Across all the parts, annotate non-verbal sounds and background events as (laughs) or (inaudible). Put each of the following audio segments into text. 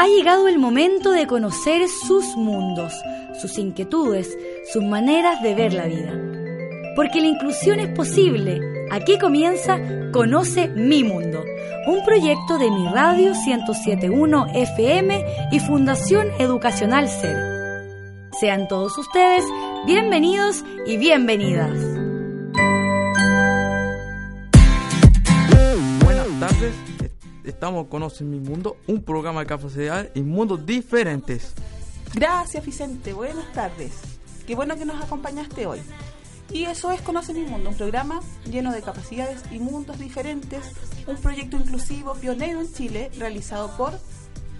Ha llegado el momento de conocer sus mundos, sus inquietudes, sus maneras de ver la vida. Porque la inclusión es posible. Aquí comienza Conoce mi mundo, un proyecto de mi radio 1071 FM y Fundación Educacional SER. Sean todos ustedes bienvenidos y bienvenidas. Estamos Conoce mi mundo, un programa de capacidad y mundos diferentes. Gracias Vicente, buenas tardes. Qué bueno que nos acompañaste hoy. Y eso es Conoce mi mundo, un programa lleno de capacidades y mundos diferentes, un proyecto inclusivo pionero en Chile realizado por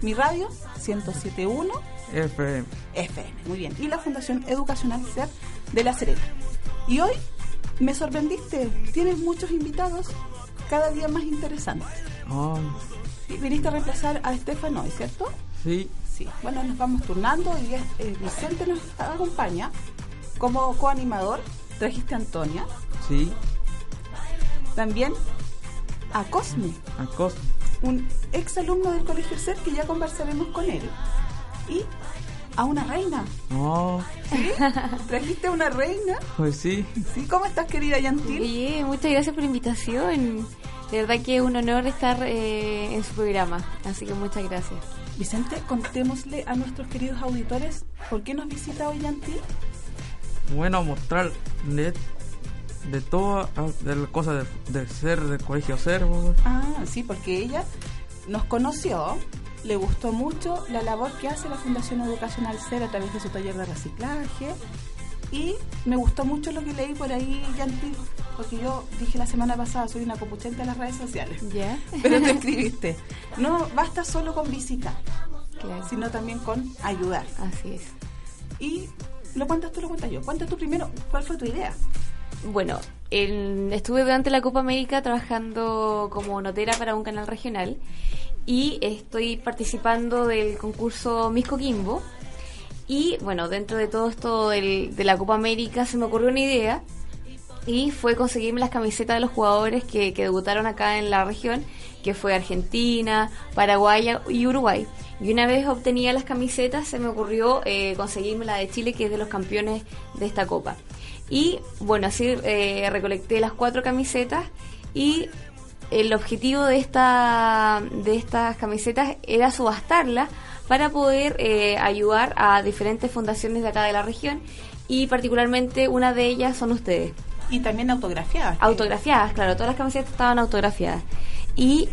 mi radio 1071 FM. FM, muy bien, y la Fundación Educacional SER de La Serena. Y hoy me sorprendiste, tienes muchos invitados cada día más interesantes. Y viniste a reemplazar a Estefano, ¿es cierto? sí, Sí, bueno, nos vamos turnando y es- eh, Vicente nos acompaña como coanimador. Trajiste a Antonia, sí, también a Cosme, a cos- un ex alumno del Colegio CER que ya conversaremos con él. Y a una reina. No, Trajiste a una reina. pues sí. ¿Sí? ¿Cómo estás, querida Yantil? Oye, muchas gracias por la invitación. De verdad que es un honor estar eh, en su programa. Así que muchas gracias. Vicente, contémosle a nuestros queridos auditores por qué nos visita hoy Yantil. Bueno, mostrar de, de todas de las cosas de, de ser del colegio ser. Ah, sí, porque ella nos conoció, le gustó mucho la labor que hace la Fundación Educacional CER a través de su taller de reciclaje y me gustó mucho lo que leí por ahí, Yantil, porque yo dije la semana pasada, soy una copuchenta de las redes sociales, ¿Ya? (laughs) pero te (laughs) escribiste, no basta solo con visitar, Claro. sino también con ayudar. Así es. Y lo cuentas tú, lo cuentas yo. Cuenta tú primero, ¿cuál fue tu idea? Bueno, el- estuve durante la Copa América trabajando como notera para un canal regional y estoy participando del concurso Miss Coquimbo. Y bueno, dentro de todo esto del- de la Copa América se me ocurrió una idea y fue conseguirme las camisetas de los jugadores que, debutaron acá en la región, que fue Argentina, Paraguay y Uruguay. Y una vez obtenía las camisetas, se me ocurrió eh, conseguirme la de Chile, que es de los campeones de esta copa. Y bueno, así eh, recolecté las cuatro camisetas y el objetivo de esta de estas camisetas era subastarlas para poder eh, ayudar a diferentes fundaciones de acá de la región y particularmente una de ellas son ustedes. Y también autografiadas. que- Autografiadas, claro, todas las camisetas estaban autografiadas. Y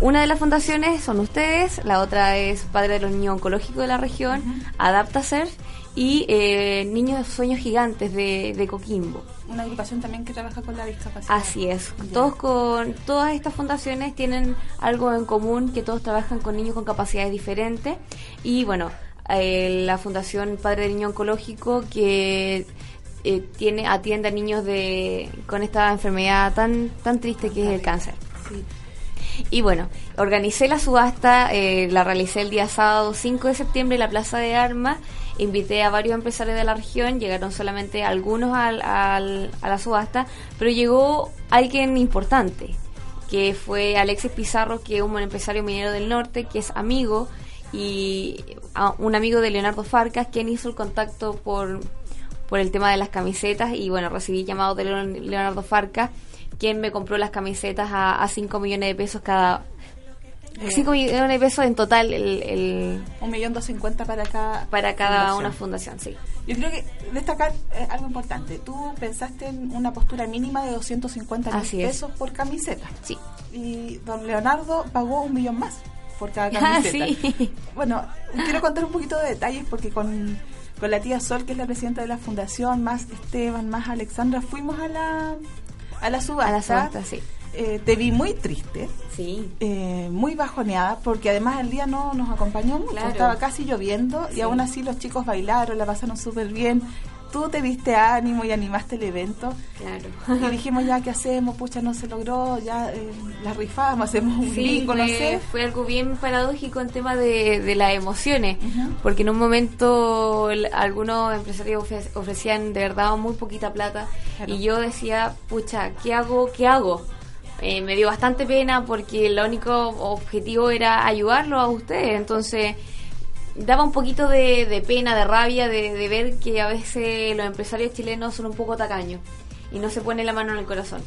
una de las fundaciones son ustedes, la otra es Padre de los Niños Oncológicos de la región, Adaptaser y eh, Niños de Sueños Gigantes de, de Coquimbo. Una agrupación también que trabaja con la discapacidad. Así es. Todos con todas estas fundaciones tienen algo en común que todos trabajan con niños con capacidades diferentes y bueno, eh, la Fundación Padre del Niño Oncológico que eh, tiene atiende a niños de con esta enfermedad tan tan triste que es el cáncer. Sí. Y bueno, organicé la subasta, eh, la realicé el día sábado 5 de septiembre en la Plaza de Armas. Invité a varios empresarios de la región, llegaron solamente algunos al- al- a la subasta, pero llegó alguien importante, que fue Alexis Pizarro, que es un empresario minero del norte, que es amigo y un amigo de Leonardo Farcas, quien hizo el contacto por, por el tema de las camisetas y bueno, recibí llamados de Leon- Leonardo Farcas, quien me compró las camisetas a, a 5 millones de pesos cada... 5 millones de pesos en total el, el- Un millón dos cincuenta para cada para cada fundación. una fundación, sí. Yo creo que destacar eh, algo importante. Tú pensaste en una postura mínima de 250 mil pesos por camiseta. Sí. Y don Leonardo pagó un millón más por cada (laughs) Ah, camiseta. sí. Bueno, quiero contar un poquito de detalles porque con, con la tía Sol, que es la presidenta de la fundación, más Esteban, más Alexandra, fuimos a la, a la subasta. A la subasta, sí. eh, te vi muy triste, Sí. eh, muy bajoneada, porque además el día no nos acompañó mucho, Claro. estaba casi lloviendo y aún así los chicos bailaron, la pasaron súper bien. Tú te viste ánimo y animaste el evento. Claro. Y dijimos, ya, ¿qué hacemos? Pucha, no se logró, ya eh, la rifamos, hacemos un Sí, bingo, no fue, sé. fue algo bien paradójico en tema de, de las emociones, porque en un momento el- algunos empresarios ofre- ofrecían de verdad muy poquita plata Claro. y yo decía, pucha, ¿qué hago? ¿Qué hago? Eh, me dio bastante pena porque el único objetivo era ayudarlo a ustedes, entonces daba un poquito de, de pena, de rabia, de, de ver que a veces los empresarios chilenos son un poco tacaños y no se pone la mano en el corazón.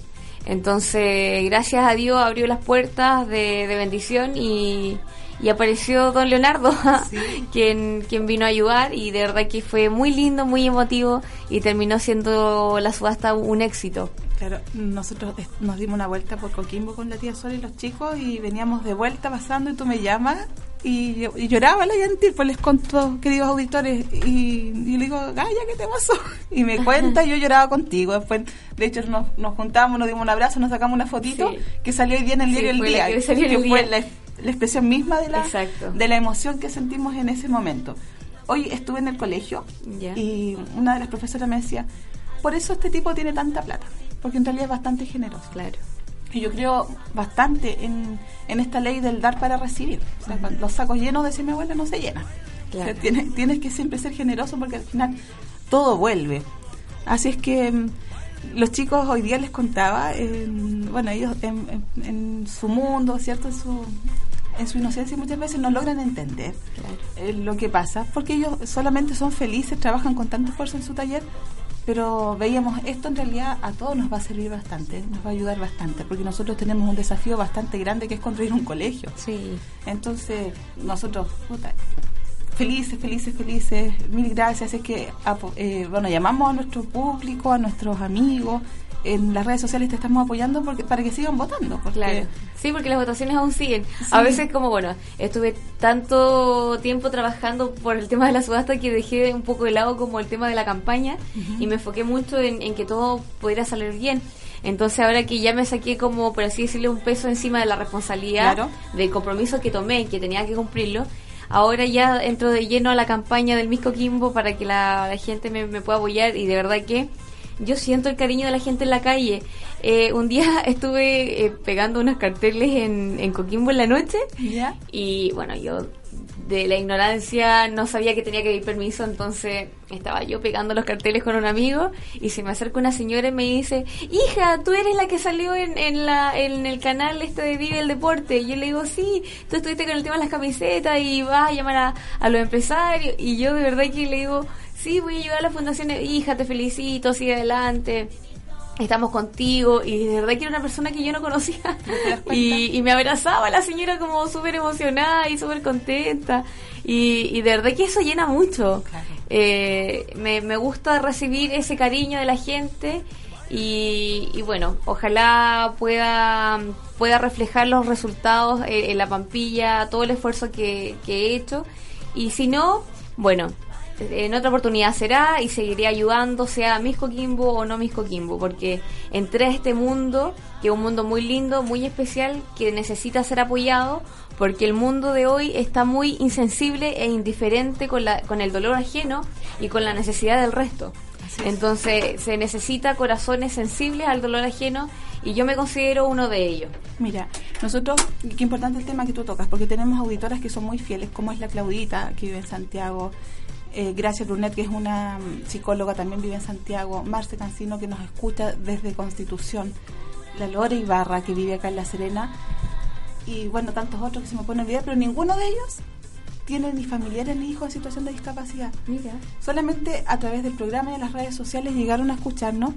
Entonces, gracias a Dios abrió las puertas de, de bendición y, y apareció don Leonardo, (laughs) Sí. quien, quien vino a ayudar y de verdad que fue muy lindo, muy emotivo y terminó siendo la subasta un éxito. Claro, nosotros nos dimos una vuelta por Coquimbo con la tía Sol y los chicos y veníamos de vuelta pasando y tú me llamas y, lloraba la Yantir, pues les conto, queridos auditores, y, y le digo, Gaya, ¿qué te pasó? (laughs) Y me cuenta y yo lloraba contigo. Después, de hecho, nos, nos juntamos, nos dimos un abrazo, nos sacamos una fotito Sí. que salió hoy día en el Sí, diario El Día, que que El fue Día. la, la expresión misma de la, Exacto. de la emoción que sentimos en ese momento. Hoy estuve en el colegio y una de las profesoras me decía, por eso este tipo tiene tanta plata, porque en realidad es bastante generoso. Claro. Y yo creo bastante en, en esta ley del dar para recibir. O sea, cuando los sacos llenos, decía mi abuela, no se llenan. Claro. O sea, tienes, tienes que siempre ser generoso porque al final todo vuelve. Así es que mm, los chicos hoy día les contaba, en- bueno, ellos en, en- en su mundo, ¿cierto? En su, en su inocencia muchas veces no logran entender Claro. eh, lo que pasa, porque ellos solamente son felices, trabajan con tanto esfuerzo en su taller, pero veíamos esto en realidad a todos nos va a servir bastante, nos va a ayudar bastante, porque nosotros tenemos un desafío bastante grande que es construir un colegio. Sí. Entonces, nosotros, puta, felices, felices, felices, mil gracias. Es que, apo- eh, bueno, llamamos a nuestro público, a nuestros amigos, en las redes sociales te estamos apoyando porque para que sigan votando. Porque, Claro. Sí, porque las votaciones aún siguen. Sí. A veces como, bueno, estuve tanto tiempo trabajando por el tema de la subasta que dejé un poco de lado como el tema de la campaña y me enfoqué mucho en, en que todo pudiera salir bien. Entonces ahora que ya me saqué como, por así decirlo, un peso encima de la responsabilidad, Claro. del compromiso que tomé, que tenía que cumplirlo, ahora ya entro de lleno a la campaña del Misco Kimbo para que la, la gente me, me pueda apoyar y de verdad que yo siento el cariño de la gente en la calle. Eh, un día (laughs) estuve eh, pegando unos carteles en, en Coquimbo en la noche ¿Ya? y bueno, yo de la ignorancia no sabía que tenía que pedir permiso, entonces estaba yo pegando los carteles con un amigo y se me acerca una señora y me dice, hija, tú eres la que salió en, en, la, en el canal este de Vive el Deporte. Y yo le digo, sí, tú estuviste con el tema de las camisetas y vas a llamar a, a los empresarios. Y yo de verdad que le digo, sí, voy a ayudar a la fundación, hija, te felicito, sigue adelante. Estamos contigo y de verdad que era una persona que yo no conocía. (laughs) Y, y me abrazaba la señora como súper emocionada y súper contenta. Y, y de verdad que eso llena mucho. Claro. Eh, me, me gusta recibir ese cariño de la gente y, y bueno ojalá pueda pueda reflejar los resultados en, en la pampilla todo el esfuerzo que, que he hecho. Y si no bueno en otra oportunidad será y seguiré ayudando, sea Miss Coquimbo o no Miss Coquimbo, porque entré a este mundo, que es un mundo muy lindo, muy especial, que necesita ser apoyado, porque el mundo de hoy está muy insensible e indiferente con, la, con el dolor ajeno y con la necesidad del resto. Entonces se necesita corazones sensibles al dolor ajeno y yo me considero uno de ellos. Mira, nosotros, qué importante el tema que tú tocas, porque tenemos auditoras que son muy fieles, como es la Claudita, que vive en Santiago, eh, Gracia Brunet, que es una mm, psicóloga, también vive en Santiago, Marce Cancino, que nos escucha desde Constitución, la Lore Ibarra, que vive acá en La Serena, y bueno, tantos otros que se me ponen olvidar, pero ninguno de ellos tiene ni familiares ni hijos en situación de discapacidad. Mira. Solamente a través del programa y de las redes sociales llegaron a escucharnos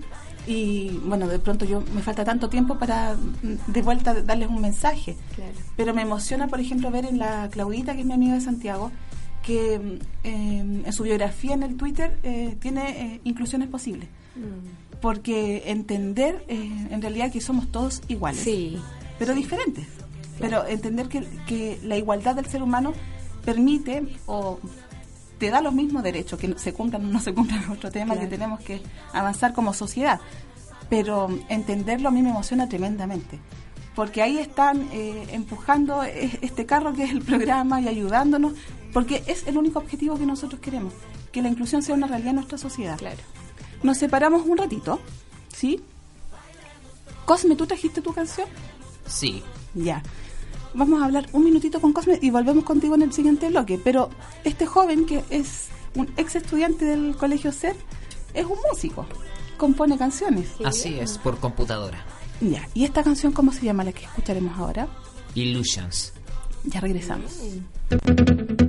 y bueno, de pronto yo me falta tanto tiempo para mm, de vuelta darles un mensaje. Claro. Pero me emociona, por ejemplo, ver en la Claudita, que es mi amiga de Santiago, que eh, en su biografía en el Twitter eh, tiene eh, inclusiones posibles. Mm. Porque entender eh, en realidad que somos todos iguales, Sí. pero diferentes. Pero entender que, que la igualdad del ser humano permite o te da los mismos derechos, que se cumplan o no se cumplan (laughs) otro tema Claro. que tenemos que avanzar como sociedad. pero entenderlo a mí me emociona tremendamente. Porque ahí están eh, empujando este carro que es el programa y ayudándonos, porque es el único objetivo que nosotros queremos, que la inclusión sea una realidad en nuestra sociedad. Claro. Nos separamos un ratito, ¿sí? Cosme, ¿tú trajiste tu canción? Sí. Ya. Vamos a hablar un minutito con Cosme y volvemos contigo en el siguiente bloque. Pero este joven que es un ex estudiante del colegio SER es un músico, compone canciones. Así es, por computadora. Ya. ¿Y esta canción cómo se llama la que escucharemos ahora? Illusions. Ya regresamos. I'm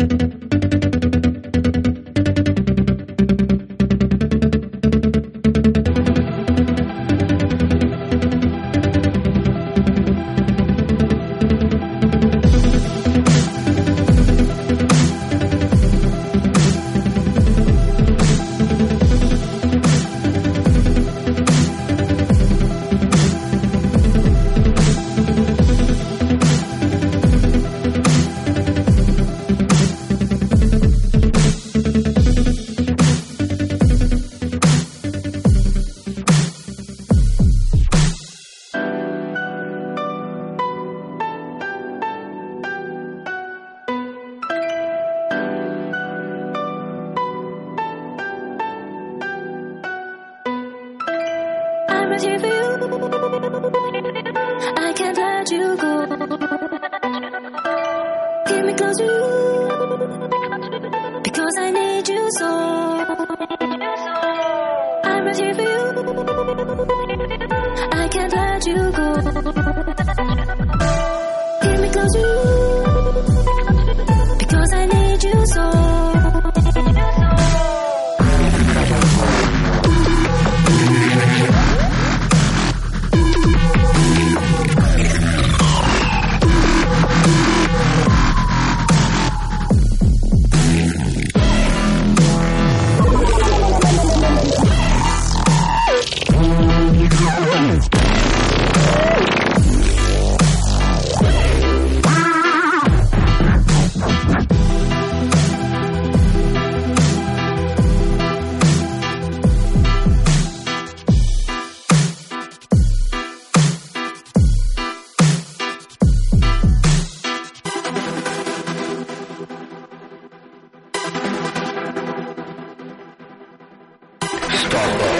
softball.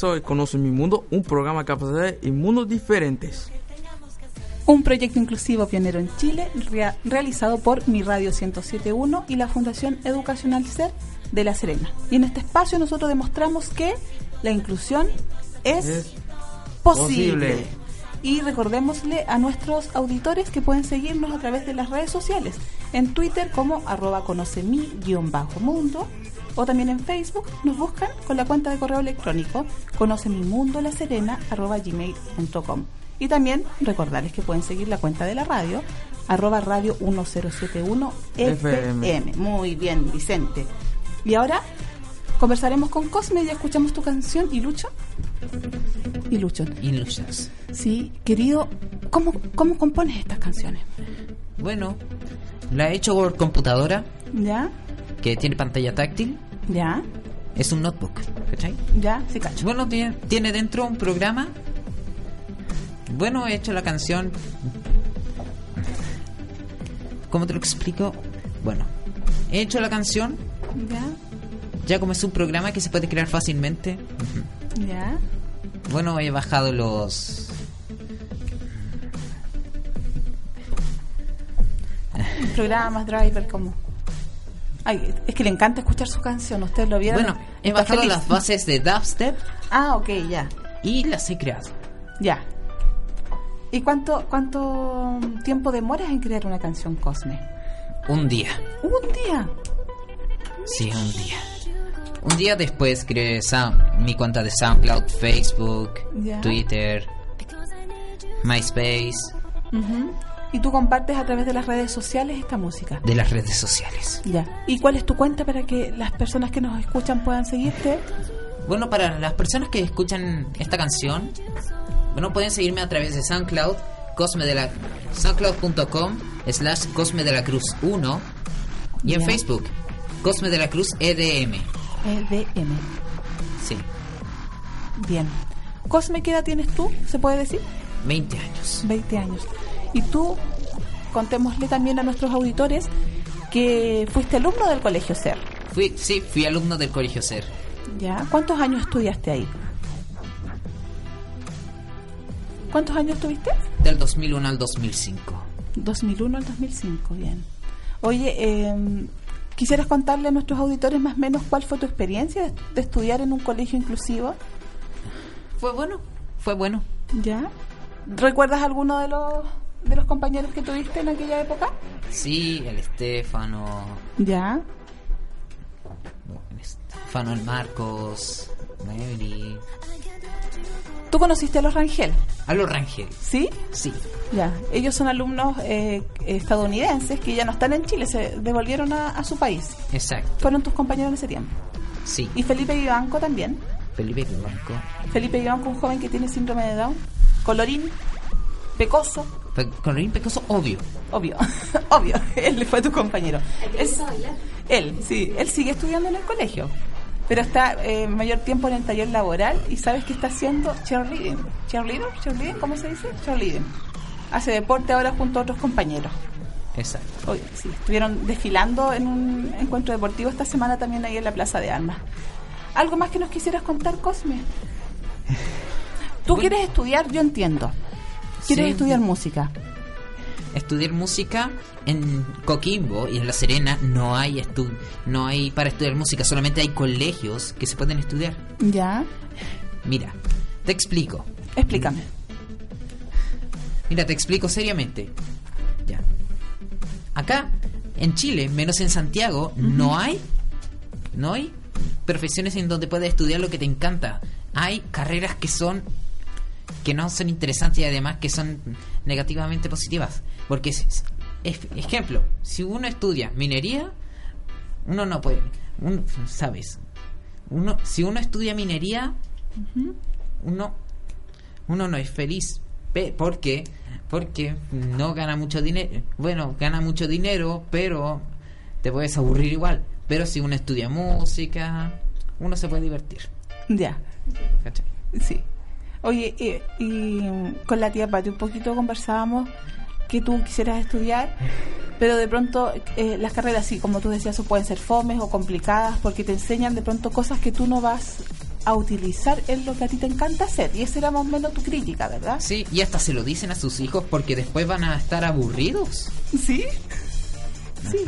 De y Conoce mi mundo, un programa que hace y mundos diferentes. Un proyecto inclusivo pionero en Chile rea- realizado por Mi Radio 1071 y la Fundación Educacional SER de La Serena. Y en este espacio nosotros demostramos que la inclusión es, Es posible. posible. Y recordémosle a nuestros auditores que pueden seguirnos a través de las redes sociales, en Twitter como arroba conocemi-mundo o también en Facebook nos buscan con la cuenta de correo electrónico conocemimundolaserena arroba gmail.com. Y también recordarles que pueden seguir la cuenta de la radio arroba radio 1071 FM. FM. Muy bien, Vicente. Y ahora conversaremos con Cosme y escuchamos tu canción y Lucho. Y Lucho. Illusions. Sí, querido, ¿cómo, cómo compones estas canciones? Bueno, la he hecho por computadora, ¿Ya? que tiene pantalla táctil. ¿Ya? Es un notebook, ¿cachai? ¿Ya? Sí, cacho. Bueno, tiene, tiene dentro un programa. Bueno, he hecho la canción. ¿Cómo te lo explico? Bueno, he hecho la canción. ¿Ya? Ya como es un programa que se puede crear fácilmente. ¿Ya? Bueno, he bajado los. Programas, driver, como... Ay, es que le encanta escuchar su canción, ¿ustedes lo vieron? Bueno, he bajado feliz. las bases de dubstep Ah, ok, ya. y las he creado. Ya. ¿Y cuánto, cuánto tiempo demoras en crear una canción, Cosme? Un día. Un día. Sí, un día. Un día después creé Sound- mi cuenta de SoundCloud, Facebook. Twitter, MySpace. Y tú compartes a través de las redes sociales esta música. de las redes sociales. Ya. ¿Y cuál es tu cuenta para que las personas que nos escuchan puedan seguirte? Bueno, para las personas que escuchan esta canción, bueno, pueden seguirme a través de SoundCloud, Cosme de la soundcloud.com slash Cosme de la Cruz 1 y en. Facebook, Cosme de la Cruz EDM. EDM. Sí, Bien. Cosme, ¿qué edad tienes tú? ¿Se puede decir? 20 años. 20 años. Y tú, contémosle también a nuestros auditores que fuiste alumno del Colegio SER. Fui, sí, fui alumno del Colegio SER. ¿Ya? ¿Cuántos años estudiaste ahí? ¿Cuántos años tuviste? Del 2001 al 2005. 2001 al 2005, bien. Oye, eh, ¿quisieras contarle a nuestros auditores más o menos cuál fue tu experiencia de, de estudiar en un colegio inclusivo? Fue bueno, fue bueno. ¿Ya? ¿Recuerdas alguno de los, de los compañeros que tuviste en aquella época? Sí, el Estefano, ¿Ya? el Estefano, el Marcos, Mary, ¿Tú conociste a los Rangel? a los Rangel. ¿Sí? Sí, Ya, ellos son alumnos eh, estadounidenses que ya no están en Chile, se devolvieron a, a su país. exacto. Fueron tus compañeros en ese tiempo. Sí, Y Felipe Vivanco también. Felipe Blanco. Felipe Vivanco, un joven que tiene síndrome de Down. Colorín, pecoso, Pe- Colorín Pecoso, obvio. obvio, (laughs) obvio, él fue tu compañero. Él, él, sí, él sigue estudiando en el colegio, pero está eh, mayor tiempo en el taller laboral y sabes que está haciendo cheerleading. ¿Cheerleader? ¿Cheerleading? ¿Cómo se dice? Cheerleading. Hace deporte ahora junto a otros compañeros. Exacto. Hoy, sí, estuvieron desfilando en un encuentro deportivo esta semana también ahí en la Plaza de Armas. ¿Algo más que nos quisieras contar, Cosme? Tú Bueno. quieres estudiar, yo entiendo. Quieres Sí. estudiar música. Estudiar música en Coquimbo y en La Serena no hay estu no hay para estudiar música, solamente hay colegios que se pueden estudiar. Ya. Mira, te explico. Explícame. Mira, te explico seriamente. Ya. Acá, en Chile, menos en Santiago, no hay. No hay profesiones en donde puedes estudiar lo que te encanta. Hay carreras que son. Que no son interesantes y además que son negativamente positivas. Porque, es- es- ejemplo, si uno estudia minería, uno no puede. un- ¿Sabes? Uno, si uno estudia minería, uno uno no es feliz porque porque no gana mucho dinero bueno gana mucho dinero pero te puedes aburrir igual pero si uno estudia música uno se puede divertir Ya. ¿cachai? Sí. Oye, y, y, mm, con la tía Pati un poquito conversábamos que tú quisieras estudiar, pero de pronto eh, las carreras, sí, como tú decías, pueden ser fomes o complicadas porque te enseñan de pronto cosas que tú no vas a utilizar en lo que a ti te encanta hacer. Y esa era más o menos tu crítica, ¿verdad? sí y hasta se lo dicen a sus hijos porque después van a estar aburridos Sí. Sí.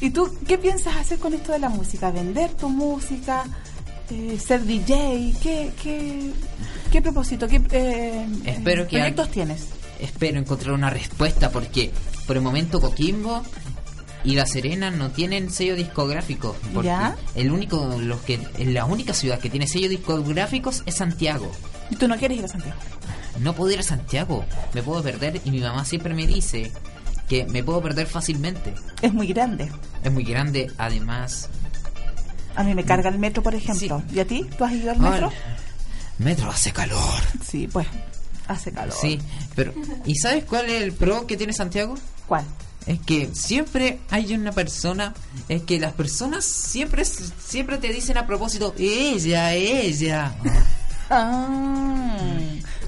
¿Y tú qué piensas hacer con esto de la música? ¿Vender tu música? Eh, ¿Ser DJ? ¿Qué, qué, qué propósito? ¿Qué eh, Espero que proyectos tienes? espero encontrar una respuesta porque por el momento Coquimbo y La Serena no tienen sello discográfico porque ¿Ya? el único los que la única ciudad que tiene sello discográficos es Santiago ¿Y tú no quieres ir a Santiago? no puedo ir a Santiago me puedo perder y mi mamá siempre me dice que me puedo perder fácilmente. Es muy grande. Es muy grande, además. A mí me carga el metro, por ejemplo. ¿Y a ti? ¿Tú has ido al metro? Metro hace calor. Sí, pues, hace calor. Sí, pero ¿y sabes cuál es el pro que tiene Santiago? ¿Cuál? Es que siempre hay una persona, es que las personas siempre siempre te dicen a propósito, ella, ella. Ah,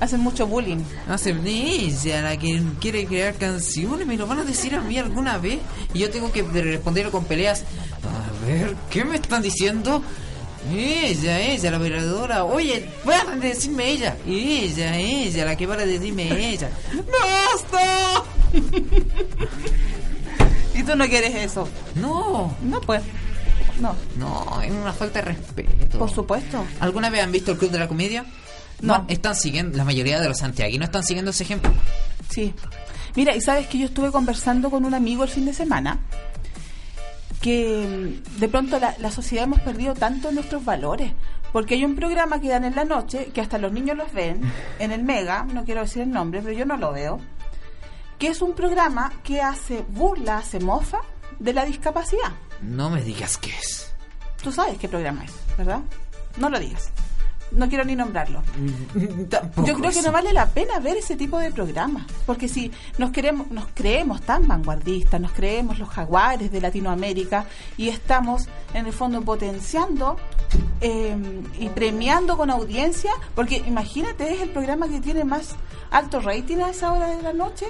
hacen mucho bullying. Hacen ella, la que quiere crear canciones, me lo van a decir a mí alguna vez y yo tengo que responderlo con peleas. A ver, ¿qué me están diciendo? Ella, ella, la operadora. Oye, para de decirme ella. Ella, ella, la que para de decirme ella. (laughs) ¡Basta! (laughs) ¿Y tú no quieres eso? No, No, pues. No, no, es una falta de respeto. por supuesto. ¿Alguna vez han visto el Club de la Comedia? No. están siguiendo, la mayoría de los santiaguinos están siguiendo ese ejemplo. Sí. Mira, y sabes que yo estuve conversando con un amigo el fin de semana que mm, de pronto la, la sociedad hemos perdido tanto nuestros valores. Porque hay un programa que dan en la noche, que hasta los niños los ven, en el Mega, no quiero decir el nombre, pero yo no lo veo, que es un programa que hace burla, hace mofa de la discapacidad. No me digas qué es. Tú sabes qué programa es, ¿verdad? No lo digas. No quiero ni nombrarlo. Tampoco Yo creo que no vale la pena ver ese tipo de programas, porque si nos queremos, nos creemos tan vanguardistas, nos creemos los jaguares de Latinoamérica y estamos en el fondo potenciando eh, y premiando con audiencia, porque imagínate es el programa que tiene más alto rating a esa hora de la noche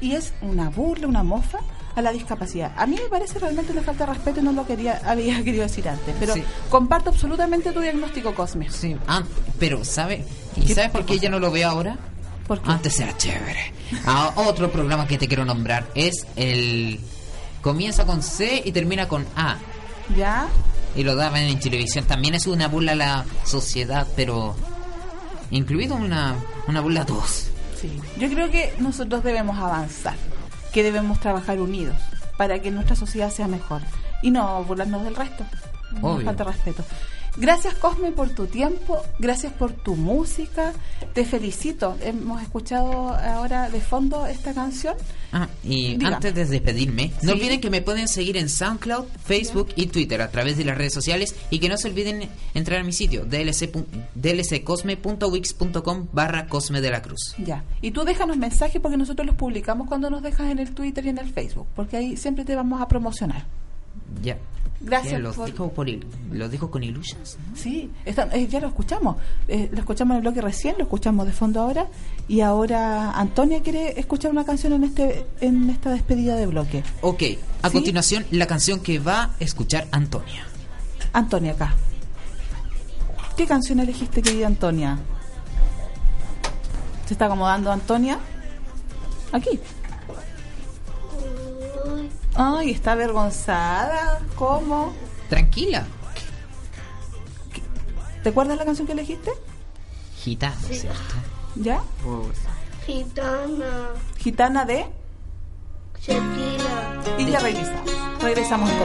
y es una burla, una mofa a la discapacidad. A mí me parece realmente una falta de respeto y no lo quería había (laughs) querido decir antes, pero Sí. comparto absolutamente tu diagnóstico, Cosme. Sí, ah, pero ¿sabe? ¿Y ¿Qué- sabes por qué ya no lo veo ahora? Antes era chévere. Ah, otro programa que te quiero nombrar es el... Comienza con C y termina con A. ¿Ya? Y lo daban en televisión. También es una burla a la sociedad, pero... Incluido una, una burla a todos. Sí, yo creo que nosotros debemos avanzar, que debemos trabajar unidos para que nuestra sociedad sea mejor y no burlarnos del resto. No Obvio. falta respeto. Gracias Cosme por tu tiempo, gracias por tu música, te felicito. Hemos escuchado ahora de fondo esta canción. Ah, y antes de despedirme, no olviden que me pueden seguir en SoundCloud, Facebook y Twitter a través de las redes sociales y que no se olviden entrar a mi sitio dlc dlccosme.wix.com barra Cosme de la Cruz. Ya. Y tú déjanos mensajes porque nosotros los publicamos cuando nos dejas en el Twitter y en el Facebook, porque ahí siempre te vamos a promocionar. Ya. Gracias Ya, Los por- dijo, por il- los dijo con Illusions. ¿no? Sí, eh, ya lo escuchamos. Eh, lo escuchamos en el bloque recién, lo escuchamos de fondo ahora. Y ahora Antonia quiere escuchar una canción en este en esta despedida de bloque. Ok, a ¿Sí? continuación la canción que va a escuchar Antonia. Antonia acá. ¿Qué canción elegiste, querida Antonia? ¿Se está acomodando Antonia? Aquí. Ay, está avergonzada. ¿Cómo? Tranquila. ¿Te acuerdas la canción que elegiste? Gitano, ¿cierto? ¿Ya? Gitana, Gitana de... Shakira. Y ya regresamos. Regresamos en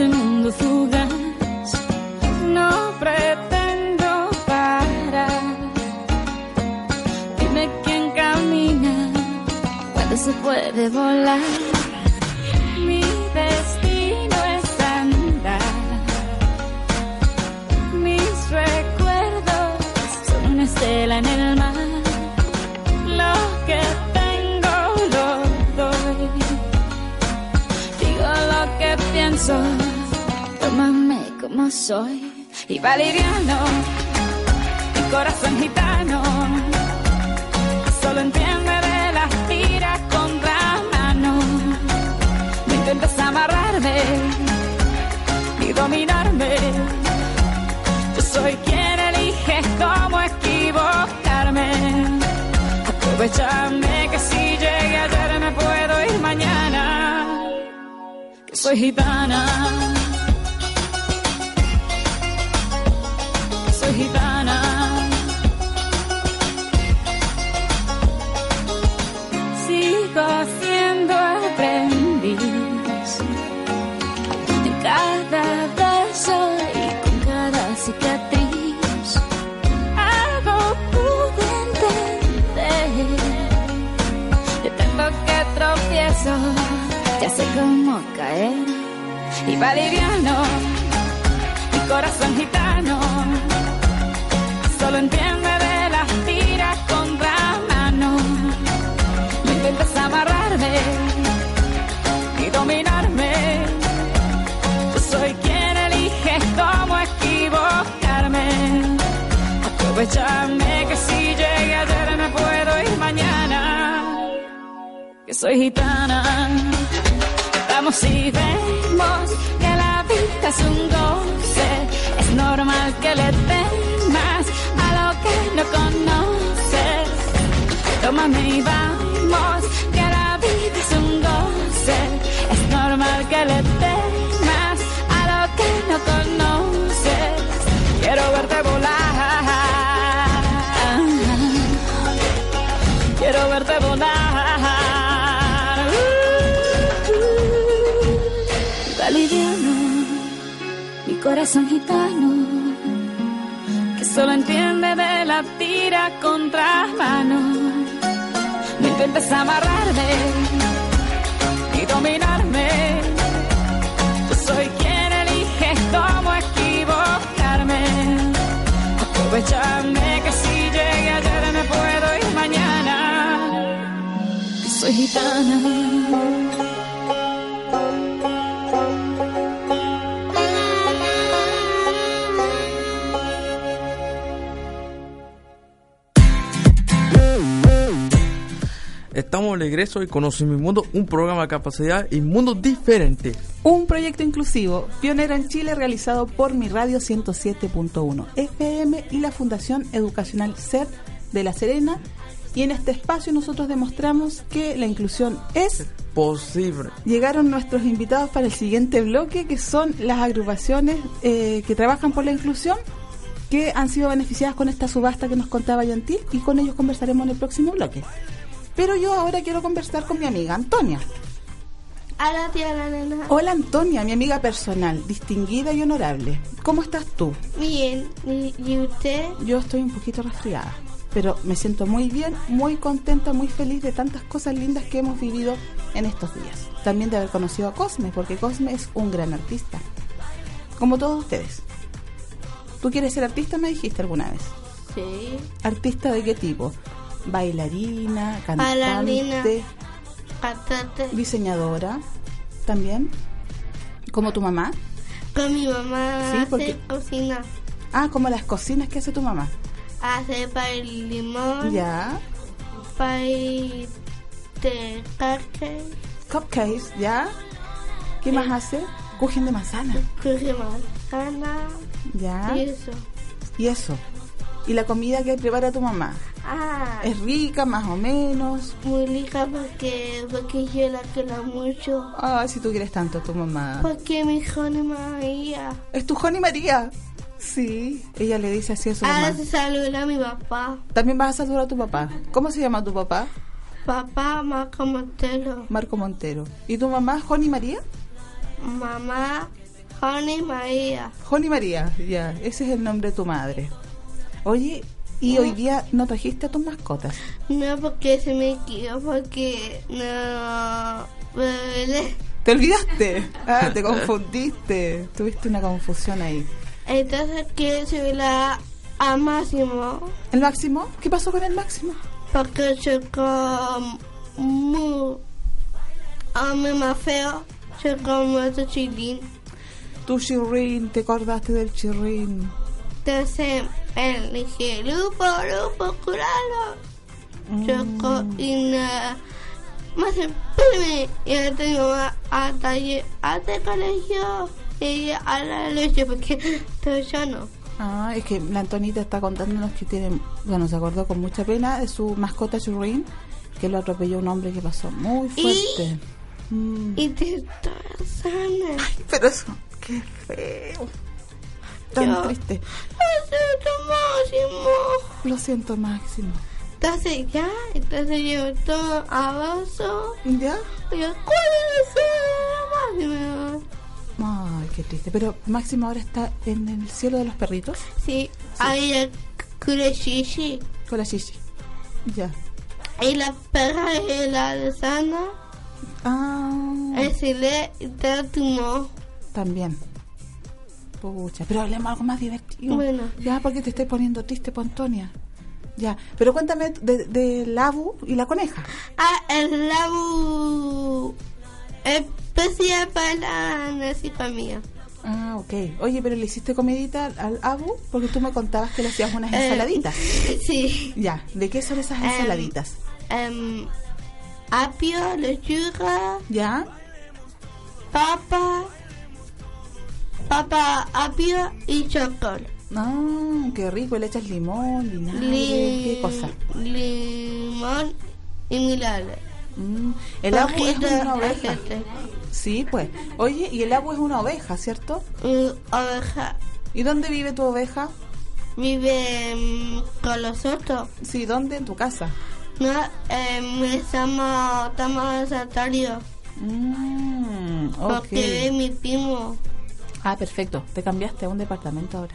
este mundo fugaz. No pretendo parar. Dime quién camina cuando se puede volar. Mi destino es andar. Mis recuerdos son una estela en el mar. Lo que tengo lo doy. Digo lo que pienso. Soy. Y valeriano, mi corazón gitano. Solo entiende de las tiras contra mano. No intentes amarrarme y dominarme. Yo soy quien elige cómo equivocarme. Aprovechame que si llegué ayer me puedo ir mañana. Que soy gitana. Sé cómo caer. Y va liviano mi corazón gitano. Solo entiende de las tiras contra mano no intentes amarrarme y dominarme. Yo soy quien elige cómo equivocarme. Aprovechame que si llegué ayer me puedo ir mañana. Que soy gitana. Vamos y vemos que la vida es un goce. Es normal que le temas a lo que no conoces. Tómame y vamos, que la vida es un goce. Es normal que le temas a lo que no conoces. Quiero verte volar. Corazón gitano, que solo entiende de la tira contra mano. No intentes amarrarme y dominarme. Yo soy quien elige cómo equivocarme. Aprovechame que si llegué ayer me puedo ir mañana. Soy gitana. Estamos de regreso y Conoce mi mundo, un programa de capacidad y mundos diferentes. Un proyecto inclusivo, pionero en Chile, realizado por Mi Radio 107.1 FM y la Fundación Educacional CER de La Serena. Y en este espacio nosotros demostramos que la inclusión es Posible. Llegaron nuestros invitados para el siguiente bloque, que son las agrupaciones eh, que trabajan por la inclusión, que han sido beneficiadas con esta subasta que nos contaba Yantil, y con ellos conversaremos en el próximo bloque. Pero yo ahora quiero conversar con mi amiga Antonia. Hola, tía la nena. Hola Antonia, mi amiga personal, distinguida y honorable. ¿Cómo estás tú? Bien, ¿y, y usted? Yo estoy un poquito resfriada, pero me siento muy bien, muy contenta, muy feliz de tantas cosas lindas que hemos vivido en estos días. También de haber conocido a Cosme, porque Cosme es un gran artista, como todos ustedes. ¿Tú quieres ser artista? Me dijiste alguna vez. Sí. ¿Artista de qué tipo? Bailarina, cantante, Bailarina. Cantante. diseñadora, también, como tu mamá. Con mi mamá Sí, hace porque- cocina. Ah, como las cocinas que hace tu mamá. Hace pay limón, Ya. de cake, Cupcakes, ¿ya? ¿Qué más hace? Kuchen de manzana, cookie manzana ¿ya? y eso. Y eso. ¿Y la comida que prepara tu mamá? Ah, ¿Es rica, más o menos? muy rica porque, porque yo la quiero mucho. Ay, si tú quieres tanto a tu mamá. Porque mi hijo no María. ¿Es tu Joni María? Sí. Ella le dice así a su mamá. Ahora se saluda a mi papá. También vas a saludar a tu papá. ¿Cómo se llama tu papá? Papá, Marco Montero. Marco Montero. ¿Y tu mamá, Joni María? Mamá, Honey María. Joni María, ya. Ese es el nombre de tu madre. Oye, ¿y hoy día no trajiste a tus mascotas? No porque se me equivocó, porque no... ¿Te olvidaste? Ah, te confundiste. Tuviste una confusión ahí. Entonces quiero subirla a Máximo, ¿El máximo? ¿Qué pasó con el máximo? porque chocó muy... A mí más feo, chocó mucho chilín. Tu chirrín, te acordaste del chirrín. Entonces él dije, Lupo, Lupo, curalo. Chocó y nada. Más espérame. Y ahora tengo a taller, a de colegio. Y a la leche porque (laughs) todavía no. Ah, es que la Antonita está contándonos que tiene, bueno, se acordó con mucha pena de su mascota chirrín, que lo atropelló un hombre que pasó muy fuerte. Mm, Y te estoy sana. Pero eso, qué feo. Tan Yo- triste. Acepto máximo. Lo siento, Máximo. Entonces ya, entonces yo todo abajo. ¿Ya? Y yo, ¿cuál es el máximo? Ay, qué triste. Pero Máximo ahora está en el cielo de los perritos Sí, ahí el curechichi. con la Shishi. Ya. Y la perra y la de sana Ah, le tatumo. También. Pucha, pero hablemos algo más divertido. Bueno. Ya, porque te estoy poniendo triste, po, Antonia. Ya, pero cuéntame de, de la Abu y la coneja. Ah, el labu especial para la mía. Ah, ok. Oye, pero le hiciste comidita al Abu porque tú me contabas que le hacías unas Eh, ensaladitas. (laughs) Sí. Ya, ¿de qué son esas Em, ensaladitas? Em, apio, lechuga, ¿Ya? papa, papa, apio y chocolate. Ah, qué rico. Le echas limón, vinagre, Li- ¿qué cosa? Limón y milagre. Mm, El Abu es una oveja. aceite. Sí, pues. Oye, y el Abu es una oveja, ¿cierto? Y oveja ¿Y dónde vive tu oveja? vive em, con los otros. Sí, ¿dónde? En tu casa. No, em, estamos, estamos en santuario. Mm, ok. Porque es mi primo. Ah, perfecto. Te cambiaste a un departamento ahora.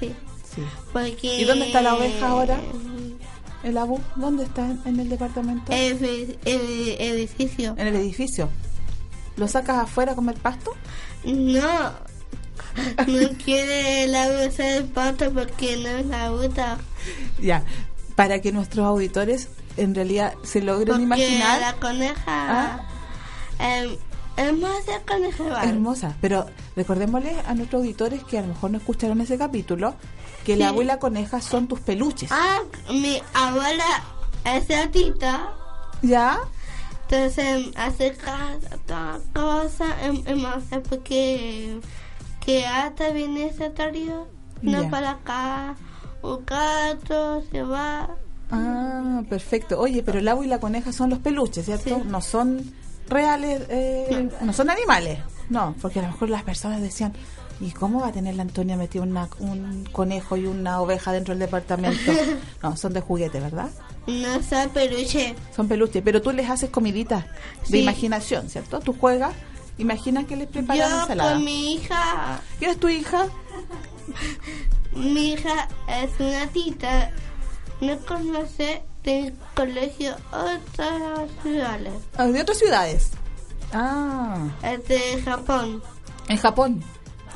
Sí. Sí. Porque, ¿Y dónde está la oveja ahora? ¿El Abu? ¿Dónde está en, el departamento? El, el edificio. En el edificio. ¿Lo sacas afuera a comer pasto? No. No quiere la bolsa del pato porque no la gusta. Ya. Para que nuestros auditores en realidad se logren Porque imaginar. la coneja Ah. em, coneja igual. Hermosa. Pero recordémosles a nuestros auditores que a lo mejor no escucharon ese capítulo, que Sí. la abuela coneja son tus peluches. Ah, mi abuela es gatita. ¿Ya? Entonces hace cada cosa más porque que hasta viene ese tario no para acá un gato se va Ah, perfecto. Oye, pero el abu y la coneja son los peluches, ¿cierto? Sí. No son reales, eh, no son animales. No, porque a lo mejor las personas decían, ¿y cómo va a tener la Antonia metido una- un conejo y una oveja dentro del departamento? (laughs) No, son de juguete, ¿verdad? no son peluche Son peluches, pero tú les haces comiditas de imaginación, ¿cierto? Tú juegas, imaginas que les preparan yo ensalada. con mi hija ¿Quién es tu hija? mi hija es una tita no conoce del colegio otras ciudades Ah, De otras ciudades. Ah, es de Japón en Japón.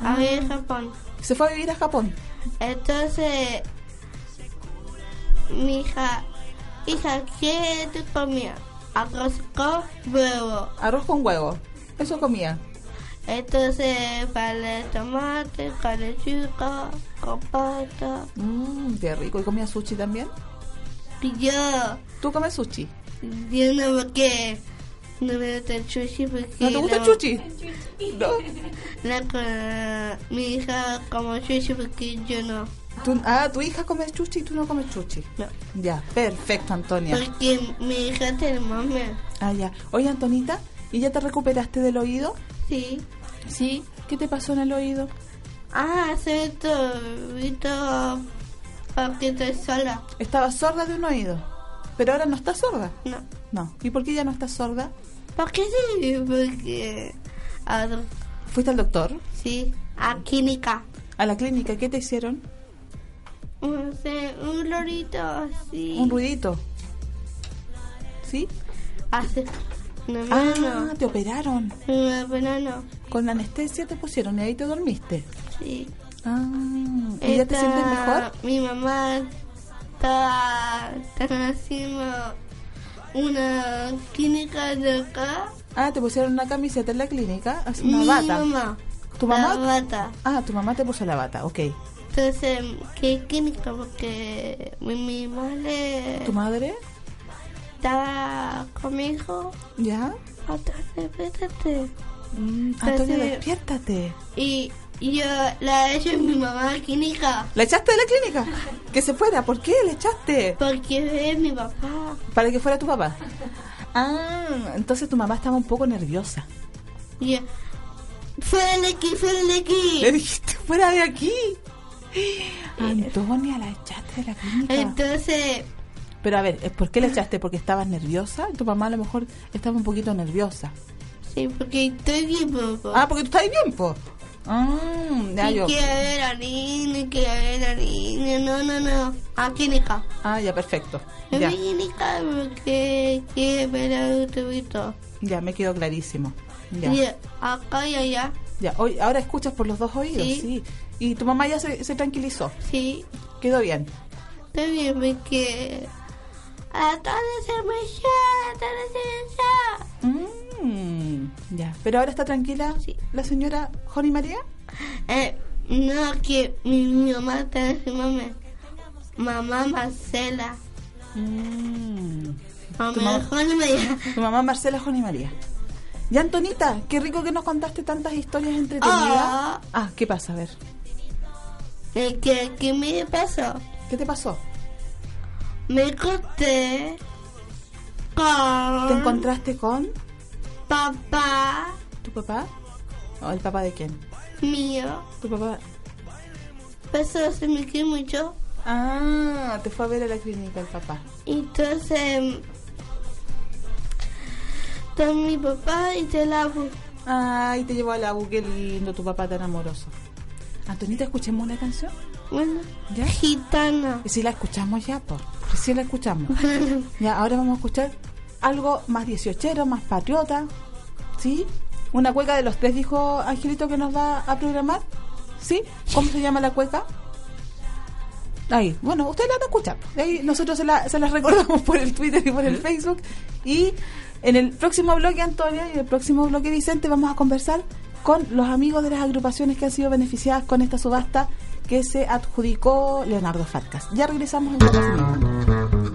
a ver Japón Se fue a vivir a Japón. Entonces, mi hija, hija, ¿qué te comía? Arroz con huevo. Arroz con huevo. Eso comía. Entonces, para el tomate, con lechuga, con pata. Mmm, qué rico. ¿Y comía sushi también? Yo, ¿Tú comes sushi? yo no porque no me gusta el sushi porque... ¿No te gusta el sushi? No. la mi hija come sushi porque yo no. Tú- ah, tu hija come sushi y tú no comes sushi. No. Ya, perfecto, Antonia. Porque mi hija tiene mami. Ah, ya. Oye, Antonita, ¿y ya te recuperaste del oído? Sí. Sí. ¿Qué te pasó en el oído? Ah, se visto porque estoy sola. Estabas sorda de un oído, pero ahora no estás sorda. No. No. ¿Y por qué ya no estás sorda? ¿Por qué sí? Porque... A, ¿Fuiste al doctor? sí, a clínica. ¿A la clínica? ¿Qué te hicieron? No sé, un lorito así. Un ruidito. ¿Sí? Así. No, Ah, no. te operaron. No, no, no. Con anestesia te pusieron y ahí te dormiste. Sí. Ah, ¿y ya te sientes mejor? Mi mamá está, está haciendo una clínica de acá. Ah, te pusieron una camiseta en la clínica, así una mi bata. mamá. ¿Tu La mamá? bata. Ah, tu mamá te puso la bata, ok. Entonces, ¿qué clínica? Porque mi, mi madre ¿Tu madre? estaba conmigo. ¿Ya? Otra vez, espérate. Mm, Antonio, Entonces- despiértate. Y yo la he hecho en mi mamá a la clínica. ¿La echaste de la clínica? Que se fuera, ¿por qué la echaste? Porque es mi papá. Para que fuera tu papá. Ah, entonces tu mamá estaba un poco nerviosa. Y yo, fuera de aquí, fuera de aquí. Le dijiste, fuera de aquí. Antonia, la echaste de la clínica. Entonces, Pero a ver, ¿por qué la echaste? ¿Porque estabas nerviosa? Tu mamá a lo mejor estaba un poquito nerviosa. sí, porque estoy bien, papá. Ah, porque tú estás bien, po. Ah, ya yo. quiero ver a niña, y quiero ver a niña. No, no, no. A clínica. Ah, ya, perfecto. En Ya, clínica porque quiero ver a adulto. ya me quedó clarísimo. Ya. Y acá y allá. Ya, hoy, ahora escuchas por los dos oídos, sí. Sí. Y tu mamá ya se, se tranquilizó, Sí, quedó bien. está bien porque Mm, ya, pero ahora está tranquila Sí. la señora Joni María. Eh, no, que mi, mi mamá está encima Mamá Marcela. Mm, Mamá Tu mamá- ya. tu mamá Marcela Joni María. Ya, Antonita, qué rico que nos contaste tantas historias entretenidas. Ah. Ah, ¿qué pasa? A ver, Eh, ¿Qué, ¿Qué me pasó? ¿qué te pasó? Me corté con ¿Te encontraste con papá tu papá? ¿O el papá de quién? mío. Tu papá. Eso se me quedó mucho. Ah, te fue a ver a la clínica el papá. Entonces, está mi papá y te la Ay, te llevó a la U, qué lindo, tu papá tan amoroso. Antonita, escuchemos una canción. Bueno, ¿Ya? gitana. Y si la escuchamos ya, pues. Recién la escuchamos. Ya, ahora vamos a escuchar algo más dieciochero, más patriota. ¿Sí? Una cueca de los tres, dijo Angelito que nos va a programar. ¿Sí? ¿Cómo se llama la cueca? Ahí, bueno, ustedes la van a escuchar. Ahí nosotros se, la, se las recordamos por el Twitter y por el Facebook. Y en el próximo bloque, Antonio, y el próximo bloque, Vicente, vamos a conversar con los amigos de las agrupaciones que han sido beneficiadas con esta subasta que se adjudicó Leonardo Farcas. Ya regresamos en conocimiento.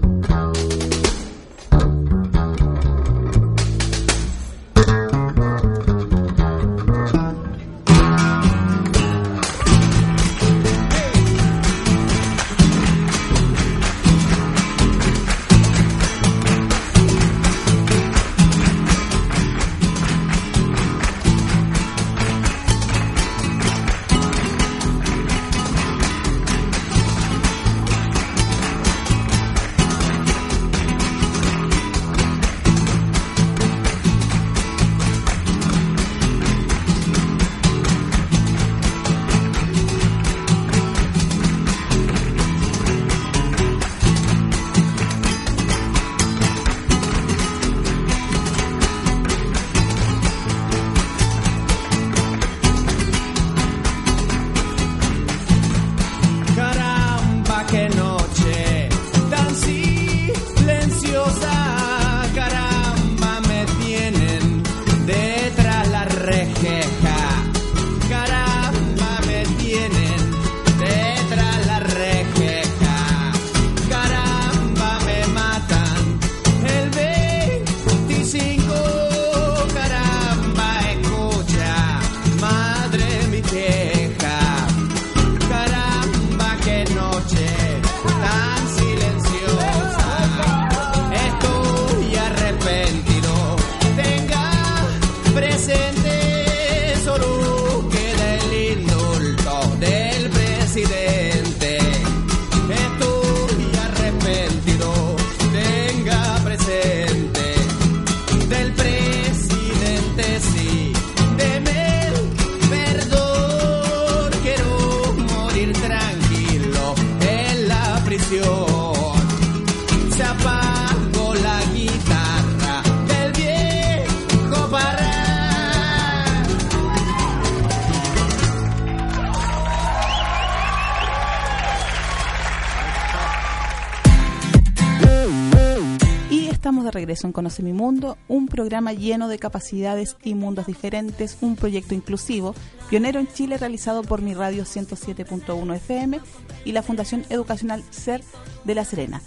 Regreso en Conoce mi Mundo, un programa lleno de capacidades y mundos diferentes, un proyecto inclusivo, pionero en Chile realizado por mi radio 107.1 FM y la Fundación Educacional SER de La Serena.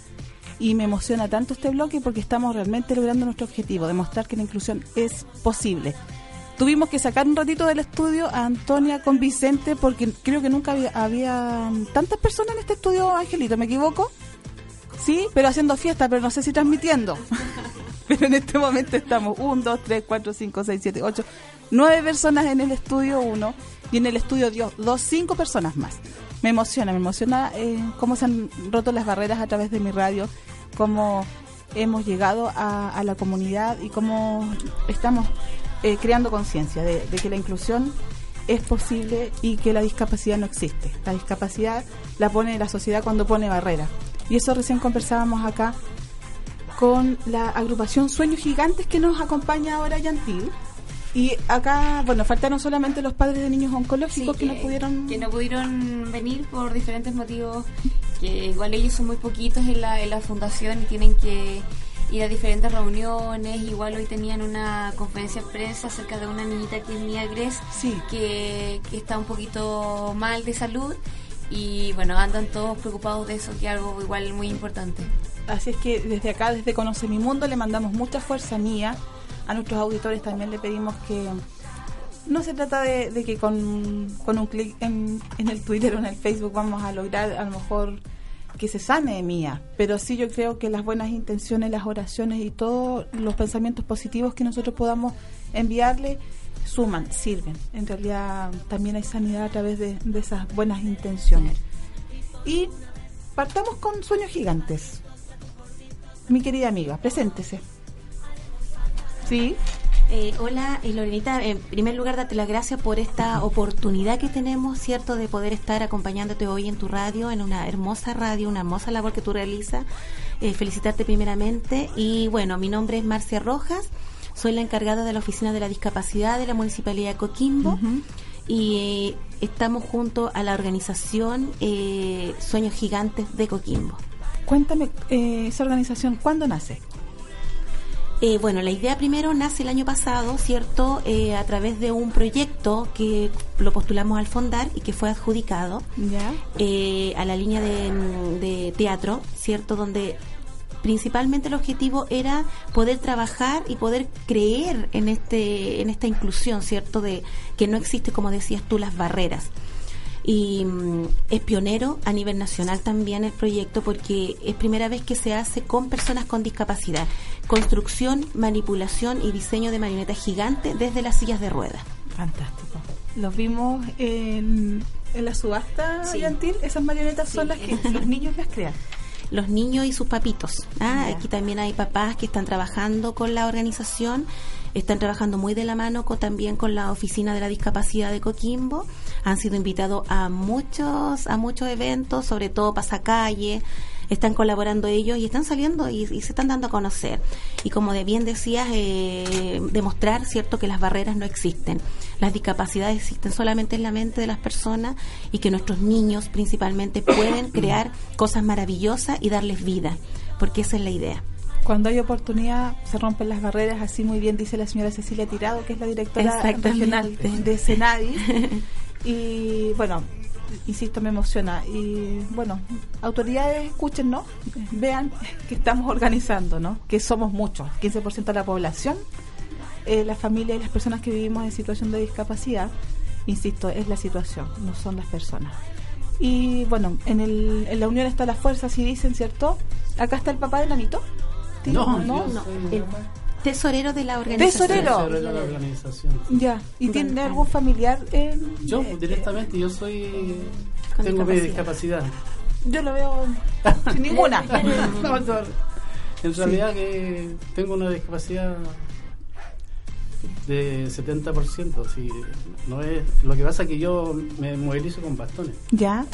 Y me emociona tanto este bloque porque estamos realmente logrando nuestro objetivo, demostrar que la inclusión es posible. Tuvimos que sacar un ratito del estudio a Antonia con Vicente porque creo que nunca había, había tantas personas en este estudio, Angelito, ¿me equivoco? Sí, pero haciendo fiesta, pero no sé si transmitiendo. (laughs) pero en este momento estamos 1, 2, 3, 4, 5, 6, 7, 8, 9 personas en el estudio 1 y en el estudio 2, 5 personas más. Me emociona, me emociona eh, cómo se han roto las barreras a través de mi radio, cómo hemos llegado a, la comunidad y cómo estamos eh, creando conciencia de que la inclusión es posible y que la discapacidad no existe. La discapacidad la pone la sociedad cuando pone barreras. Y eso recién conversábamos acá con la agrupación Sueños Gigantes que nos acompaña ahora Yantil. Y acá, bueno, faltaron solamente los padres de niños oncológicos Sí, que, no pudieron... que no pudieron venir por diferentes motivos que igual ellos son muy poquitos en la, en la fundación y tienen que ir a diferentes reuniones igual hoy tenían una conferencia de prensa acerca de una niñita que es Gres Sí. que, que está un poquito mal de salud y bueno andan todos preocupados de eso que es algo igual muy importante Así es que desde acá, desde Conoce Mi Mundo, le mandamos mucha fuerza mía. A nuestros auditores también le pedimos que no se trata de, de que con, con un clic en, en el Twitter o en el Facebook vamos a lograr a lo mejor que se sane mía, pero sí yo creo que las buenas intenciones, las oraciones y todos los pensamientos positivos que nosotros podamos enviarle suman, sirven. En realidad también hay sanidad a través de, de esas buenas intenciones. Y partamos con Sueños Gigantes. Mi querida amiga, preséntese. Sí, Eh, hola, eh, Lorenita. En primer lugar, date las gracias por esta oportunidad que tenemos, ¿cierto?, de poder estar acompañándote hoy en tu radio, en una hermosa radio, una hermosa labor que tú realizas. Eh, felicitarte primeramente. Y bueno, mi nombre es Marcia Rojas. Soy la encargada de la Oficina de la Discapacidad de la Municipalidad de Coquimbo. Y eh, estamos junto a la organización eh, Sueños Gigantes de Coquimbo. Cuéntame eh, esa organización, ¿cuándo nace? Eh, bueno, la idea primero nace el año pasado, ¿cierto? Eh, a través de un proyecto que lo postulamos al Fondar y que fue adjudicado eh, a la línea de, de teatro, ¿cierto? Donde principalmente el objetivo era poder trabajar y poder creer en este en esta inclusión, ¿cierto? De que no existe, como decías tú, las barreras. Y mm, es pionero a nivel nacional también el proyecto porque es primera vez que se hace con personas con discapacidad. Construcción, manipulación y diseño de marionetas gigantes desde las sillas de ruedas. Fantástico. Los vimos en, en la subasta Sí. Yantil. Esas marionetas son las que los (laughs) niños las crean. los niños y sus papitos. Ah. Aquí también hay papás que están trabajando con la organización, están trabajando muy de la mano con, también con la Oficina de la Discapacidad de Coquimbo. Han sido invitados a muchos, a muchos eventos, sobre todo pasacalle. Están colaborando ellos y están saliendo y, y se están dando a conocer. Y como de bien decías, eh, demostrar, cierto, que las barreras no existen. Las discapacidades existen solamente en la mente de las personas y que nuestros niños principalmente pueden (coughs) crear cosas maravillosas y darles vida, porque esa es la idea. Cuando hay oportunidad se rompen las barreras, así muy bien dice la señora Cecilia Tirado, que es la directora regional de Senadi. (laughs) y bueno, insisto, me emociona. Y bueno, autoridades, escúchenos, vean que estamos organizando, ¿no? Que somos muchos, 15% de la población, eh, la familia y las personas que vivimos en situación de discapacidad. Insisto, es la situación, no son las personas. Y bueno, en, el, en la unión está la fuerza, si dicen, ¿cierto? Acá está el papá de Nanito. No, ¿no? No, el tesorero de la organización. Tesorero. sobre la organización. Ya, ¿y tiene algún familiar? en- Yo eh, directamente, yo soy... Tengo mi discapacidad. yo lo veo sin ninguna. (laughs) En realidad que tengo una discapacidad de 70%. Sí, no es, lo que pasa es que yo me movilizo con bastones. ya,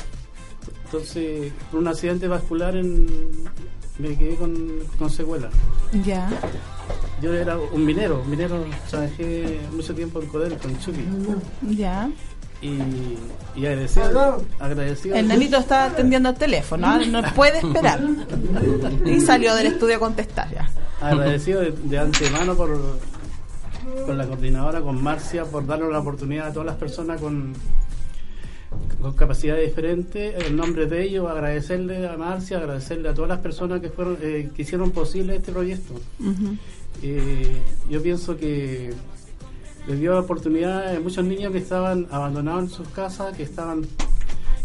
Entonces, por un accidente vascular en, me quedé con, con secuelas. ya. Yo era un minero, minero, trabajé mucho tiempo en Codelco, en Chucky. Ya. Y, y agradecido, agradecido. El nanito está atendiendo el teléfono, ¿ah? no puede esperar. Y salió del estudio a contestar ya. agradecido de, de antemano por con la coordinadora, con Marcia, por darle la oportunidad a todas las personas con, con capacidades diferentes. En nombre de ellos, agradecerle a Marcia, agradecerle a todas las personas que fueron eh, que hicieron posible este proyecto. Eh, yo pienso que les dio la oportunidad a muchos niños que estaban abandonados en sus casas, que estaban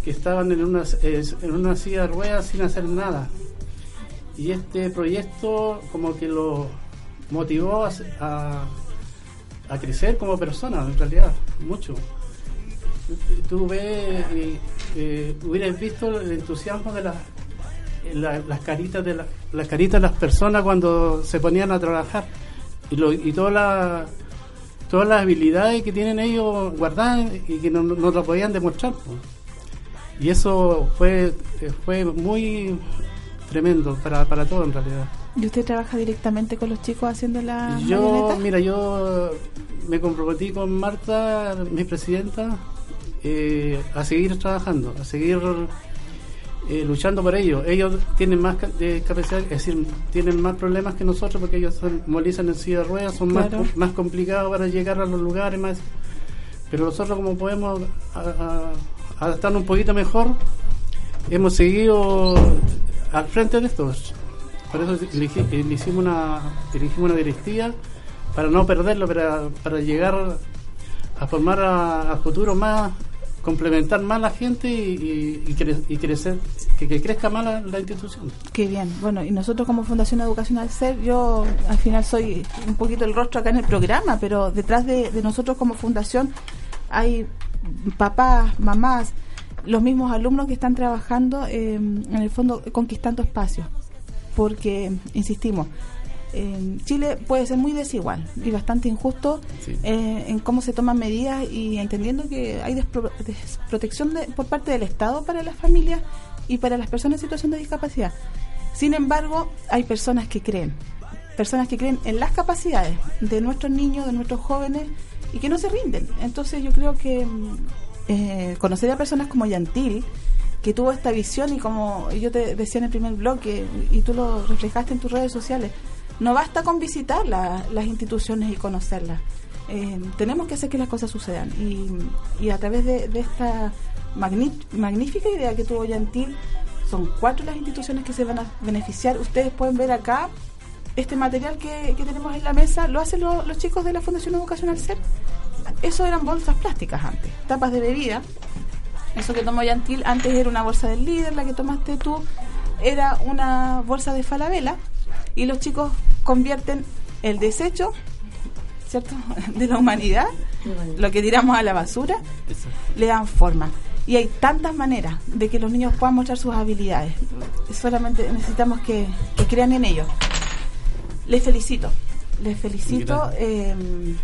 que estaban en una, en una silla de ruedas sin hacer nada. Y este proyecto como que lo motivó a, a, crecer como persona, en realidad, mucho. Tú ves, eh, eh, hubieras visto el entusiasmo de las la- las caritas de la- las caritas de las personas cuando se ponían a trabajar. Y, lo, y toda la- todas las habilidades que tienen ellos guardadas y que no, no lo podían demostrar y eso fue fue muy tremendo para, para todo en realidad. ¿Y usted trabaja directamente con los chicos haciendo la Yo, mira, yo me comprometí con Marta, mi presidenta, eh, a seguir trabajando, a seguir eh, luchando por ellos. Ellos tienen más de capacidad, es decir, tienen más problemas que nosotros porque ellos son, movilizan en silla de ruedas, son Claro. más, más complicados para llegar a los lugares más. Pero nosotros como podemos a- a- adaptarnos un poquito mejor, hemos seguido al frente de estos. Por eso elegi- le hicimos una, elegimos una directiva para no perderlo, para, para llegar a formar a, a futuro más, complementar más la gente y, y, cre- y crecer, que, crezca más la, institución. Qué bien. Bueno, y nosotros como Fundación Educacional SER, yo al final soy un poquito el rostro acá en el programa, pero detrás de, de nosotros como fundación hay papás, mamás, los mismos alumnos que están trabajando eh, en el fondo conquistando espacios. Porque, insistimos, eh, Chile puede ser muy desigual y bastante injusto Sí. eh, en cómo se toman medidas y entendiendo que hay despro- desprotección de- por parte del Estado para las familias y para las personas en situación de discapacidad. Sin embargo, hay personas que creen, personas que creen en las capacidades de nuestros niños, de nuestros jóvenes y que no se rinden. Entonces yo creo que mm, eh, conocer a personas como Yantil, que tuvo esta visión y como yo te decía en el primer bloque y tú lo reflejaste en tus redes sociales, no basta con visitar la- las instituciones y conocerlas. Eh, tenemos que hacer que las cosas sucedan y, a través de, esta magnífica idea que tuvo Yantil, son cuatro las instituciones que se van a beneficiar. Ustedes pueden ver acá este material que, tenemos en la mesa, lo hacen lo- los chicos de la Fundación Educacional SER. Eso eran bolsas plásticas antes, tapas de bebida. Eso que tomó Yantil antes era una bolsa del líder, la que tomaste tú era una bolsa de falabella y los chicos convierten el desecho, ¿cierto?, (laughs) de la humanidad, lo que tiramos a la basura, le dan forma. Y hay tantas maneras de que los niños puedan mostrar sus habilidades. Solamente necesitamos que, que crean en ellos. Les felicito. Les felicito. Eh,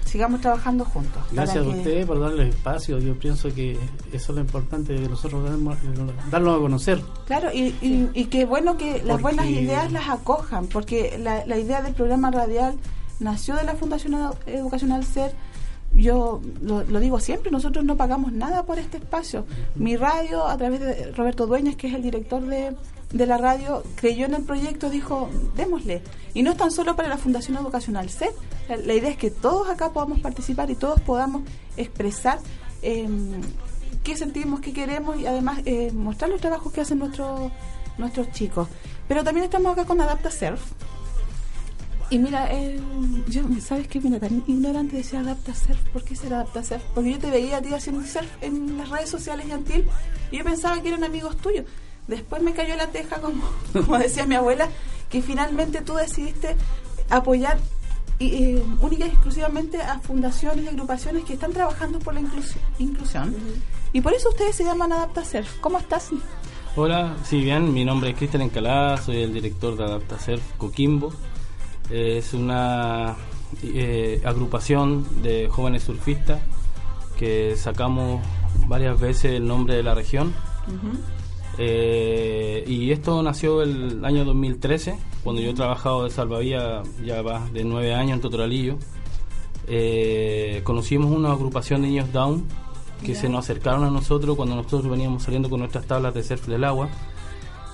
sigamos trabajando juntos. Gracias a ustedes por darle espacio. Yo pienso que eso es lo importante de nosotros darnos- darlo a conocer. Claro, y, y, y qué bueno que las Porque- buenas ideas las acojan, porque la, la idea del programa radial nació de la Fundación Edu- Educacional SER. Yo lo, lo digo siempre, nosotros no pagamos nada por este espacio. Mi radio, a través de Roberto Dueñas, que es el director de, de la radio, creyó en el proyecto, dijo, démosle. Y no es tan solo para la Fundación Educacional SER, la, idea es que todos acá podamos participar y todos podamos expresar eh, qué sentimos, qué queremos y además eh, mostrar los trabajos que hacen nuestros nuestros chicos. Pero también estamos acá con Adapta Surf. Y mira, eh, yo, ¿sabes qué? Mira, tan ignorante decía Adapta Surf. ¿Por qué será Adapta Surf? Porque yo te veía a ti haciendo surf en las redes sociales Yantil y yo pensaba que eran amigos tuyos. Después me cayó la teja, como, (laughs) como decía mi abuela, que finalmente tú decidiste apoyar y, eh, única y exclusivamente a fundaciones y agrupaciones que están trabajando por la inclus- inclusión. Y por eso ustedes se llaman Adapta Surf. ¿Cómo estás? Hola, sí, bien, mi nombre es Cristian Encalada, soy el director de Adapta Surf Coquimbo. Eh, es una eh, agrupación de jóvenes surfistas que sacamos varias veces el nombre de la región. Eh, y esto nació el año 2013, cuando yo he trabajado de salvavidas ya va de nueve años en Totoralillo. Eh, conocimos una agrupación de niños down que se nos acercaron a nosotros cuando nosotros veníamos saliendo con nuestras tablas de surf del agua.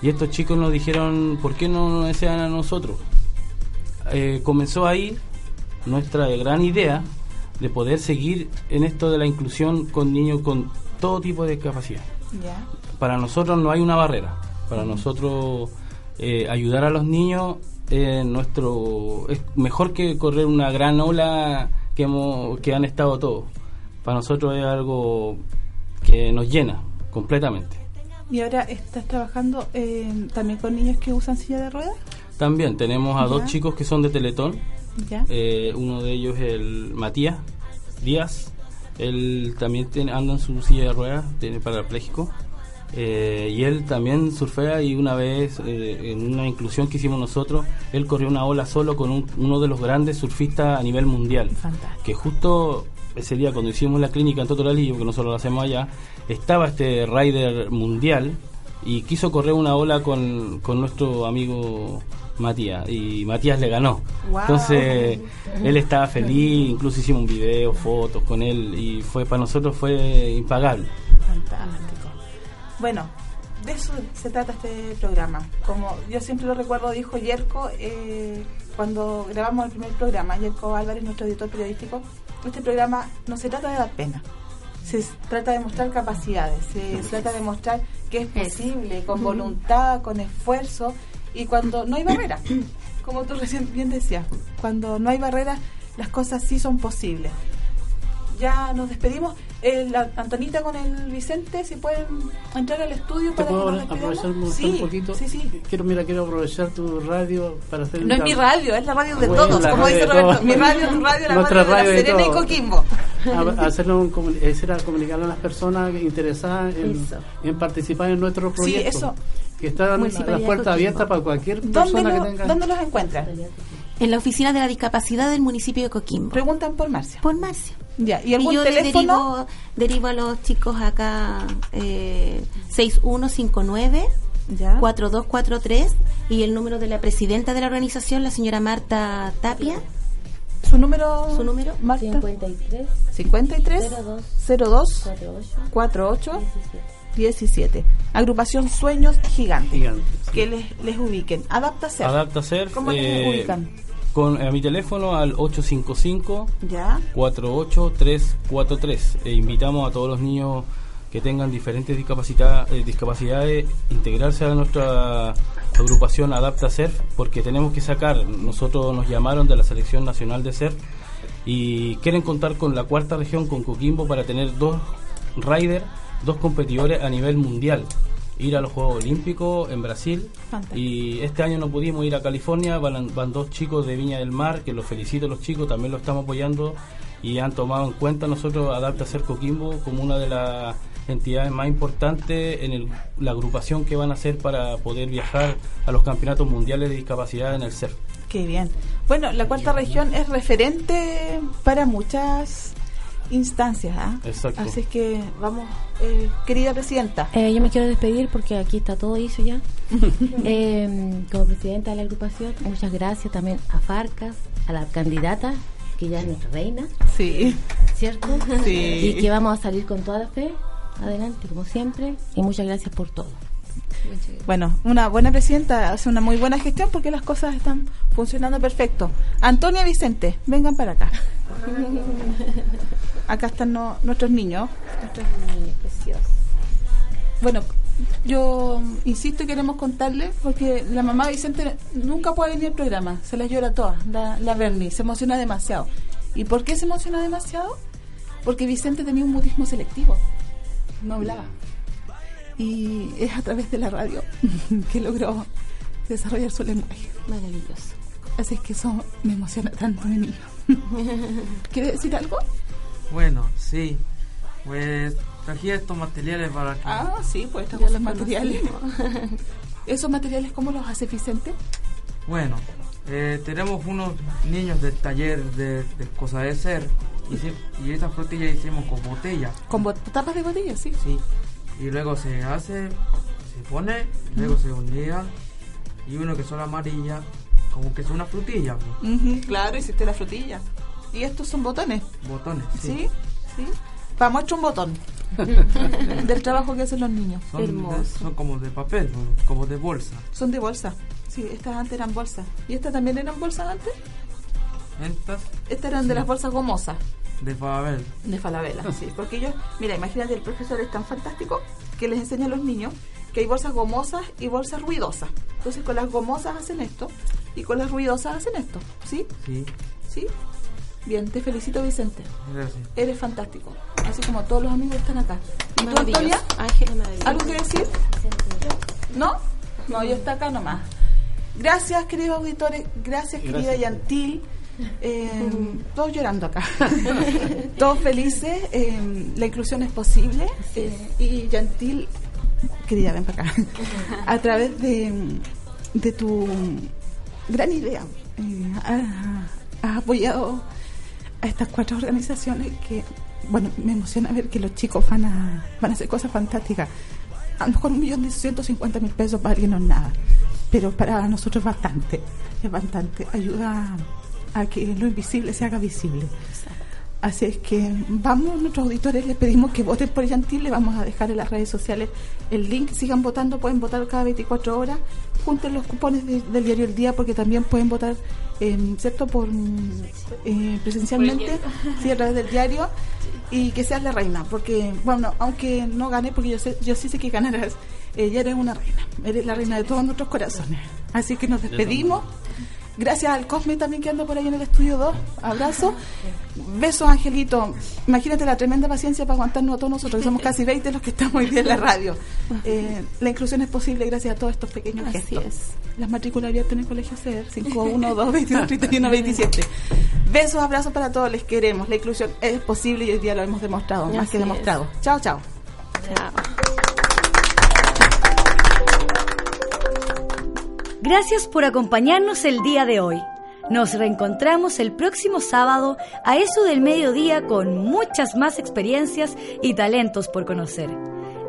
Y estos chicos nos dijeron, ¿por qué no nos desean a nosotros? Eh, comenzó ahí nuestra gran idea de poder seguir en esto de la inclusión con niños con todo tipo de discapacidad. Para nosotros no hay una barrera. Para nosotros eh, ayudar a los niños eh, nuestro es mejor que correr una gran ola que hemos que han estado todos. Para nosotros es algo que nos llena completamente. Y ahora estás trabajando eh, también con niños que usan silla de ruedas. También tenemos a Ya. dos chicos que son de Teletón. Ya. Eh, uno de ellos es el Matías Díaz. Él también tiene, anda en su silla de ruedas, tiene parapléjico. Eh, y él también surfea y una vez eh, en una inclusión que hicimos nosotros, él corrió una ola solo con un- uno de los grandes surfistas a nivel mundial. Que justo ese día cuando hicimos la clínica en Totoralillo, porque nosotros lo hacemos allá, estaba este rider mundial y quiso correr una ola con, con nuestro amigo Matías y Matías le ganó. Wow. Entonces él estaba feliz, incluso hicimos un video, fotos con él y fue para nosotros fue impagable. Fantástico. Bueno, de eso se trata este programa. Como yo siempre lo recuerdo, dijo Yerko eh, cuando grabamos el primer programa, Yerko Álvarez, nuestro editor periodístico, este programa no se trata de dar pena. Se trata de mostrar capacidades, se trata de mostrar que es posible, con voluntad, con esfuerzo y cuando no hay barreras. (coughs) Como tú recién bien decías, cuando no hay barreras, las cosas sí son posibles ya nos despedimos. Eh, la Antonita con el Vicente, si pueden entrar al estudio ¿Te para que puedo nos aprovechar un, sí, un poquito? sí, sí. Quiero, mira, quiero aprovechar tu radio para hacer No es mi radio, es la radio de Bueno, todos, la como dice Roberto. todos. Mi radio, tu radio, la Nuestra radio de la de Serena y. Coquimbo. A- hacerlo un ese era comunicarle a las personas interesadas en, participar en nuestro Sí, proyecto. eso. Que están Municipalidad las puertas de abiertas Coquimbo. para cualquier ¿Dónde, persona lo- que tenga. ¿Dónde los encuentran? En la oficina de la discapacidad del municipio de Coquimbo. Preguntan por Marcia. Por Marcia. Ya, ¿y algún yo le teléfono? derivo, derivo a los chicos acá eh, 6159 Ya. 4243 y el número de la presidenta de la organización, la señora Marta Tapia. ¿Su número? ¿Su número? Marta. 53 53 02 02 48 48 17. Agrupación Sueños Gigantes. Gigantes. Que les, les ubiquen. Adapta ser. Adapta Ser ¿Cómo les eh, ubican? Con a mi teléfono al 855 Ya. 48343. E invitamos a todos los niños que tengan diferentes discapacidad, eh, discapacidades integrarse a nuestra agrupación Adapta Surf porque tenemos que sacar, nosotros nos llamaron de la Selección Nacional de Surf y quieren contar con la cuarta región, con Coquimbo, para tener dos riders, dos competidores a nivel mundial. Ir a los Juegos Olímpicos en Brasil Fantástico. y este año no pudimos ir a California, van, van dos chicos de Viña del Mar, que los felicito los chicos, también lo estamos apoyando y han tomado en cuenta nosotros Adapta Ser Coquimbo como una de las entidades más importantes en el- la agrupación que van a hacer para poder viajar a los campeonatos mundiales de discapacidad en el CERF. Qué bien. Bueno, la cuarta región es referente para muchas instancias. Exacto. Así es que vamos, eh, querida presidenta. Eh, yo me quiero despedir porque aquí está todo hizo ya. (laughs) Eh, como presidenta de la agrupación, muchas gracias también a Farcas, a la candidata, que ya es nuestra reina, Sí. ¿cierto? Sí. Y que vamos a salir con toda la fe, adelante como siempre, y muchas gracias por todo. Bueno, una buena presidenta hace una muy buena gestión porque las cosas están funcionando perfecto. Antonia Vicente, vengan para acá. (laughs) Acá están no- nuestros niños. Nuestros niños preciosos. Bueno, yo insisto y queremos contarle porque la mamá de Vicente nunca puede venir al programa, se las llora todas, la, la Bernie, se emociona demasiado. ¿Y por qué se emociona demasiado? Porque Vicente tenía un mutismo selectivo, no hablaba. Y es a través de la radio (laughs) que logró desarrollar su lenguaje. Maravilloso. Así es que eso me emociona tanto, mi niño. (laughs) ¿Quiere decir algo? Bueno, sí. Pues traje estos materiales para que... Ah, sí, pues estos Ya cosas lo materiales. (laughs) ¿Esos materiales cómo los hace Vicente? Bueno, eh, tenemos unos niños del taller de, de cosas de ser y, y estas frutillas hicimos con botella. Con bot- tapas de botella, sí. Sí. Y luego se hace, se pone, luego se hundía y uno que son amarillas, como que es una frutilla, pues, claro, hiciste la frutilla. Y estos son botones. botones. ¿Sí? ¿Sí? Para muestra un botón (laughs) del trabajo que hacen los niños. Son, de- son como de papel, como de bolsa. Son de bolsa. Sí, estas antes eran bolsas. ¿Y estas también eran bolsas antes? Estas Estas eran de las bolsas gomosas. de papel. De Falabella, sí. Porque ellos, mira, imagínate, el profesor es tan fantástico que les enseña a los niños que hay bolsas gomosas y bolsas ruidosas. Entonces con las gomosas hacen esto y con las ruidosas hacen esto. ¿Sí? Sí, ¿Sí? Bien, te felicito Vicente. gracias. Eres fantástico. Así como todos los amigos que están acá. ¿Y tú. Antonia? Maravilloso. ¿Algo que decir? ¿No? No, ya está acá nomás. Gracias, queridos auditores. Gracias, querida Gracias. Yantil. Eh, (laughs) todos llorando acá. (laughs) todos felices. eh, la inclusión es posible. eh, y Yantil, querida, ven para acá. (laughs) A través de, de tu gran idea, eh, ha- has apoyado a estas cuatro organizaciones que, bueno, me emociona ver que los chicos van a, van a hacer cosas fantásticas. A lo mejor un millón de cincuenta mil pesos para alguien no es nada. pero para nosotros es bastante, es bastante. Ayuda a que lo invisible se haga visible. Así es que vamos, nuestros auditores, les pedimos que voten por Yantil, le vamos a dejar en las redes sociales el link, sigan votando, pueden votar cada 24 horas, junten los cupones de- del diario El Día porque también pueden votar, eh, ¿cierto?, por eh, presencialmente, sí, a través del diario y que seas la reina, porque, bueno, aunque no gane, porque yo, sé, yo sí sé que ganarás, ella eres una reina, eres la reina de todos nuestros corazones. Así que nos despedimos. Gracias al Cosme también que anda por ahí en el estudio 2. Abrazo. Besos, Angelito. Imagínate la tremenda paciencia para aguantarnos a todos nosotros, que somos casi 20 los que estamos hoy día en la radio. Eh, la inclusión es posible gracias a todos estos pequeños Así gestos. es. Las matrículas abiertas en el Colegio CER, 51, 22, 31, 27. Besos, abrazos para todos, les queremos. La inclusión es posible y hoy día lo hemos demostrado, más que es. demostrado. Chao, chao. Gracias por acompañarnos el día de hoy. Nos reencontramos el próximo sábado a eso del mediodía con muchas más experiencias y talentos por conocer.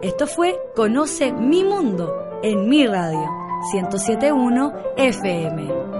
Esto fue Conoce mi mundo en mi radio 1071 FM.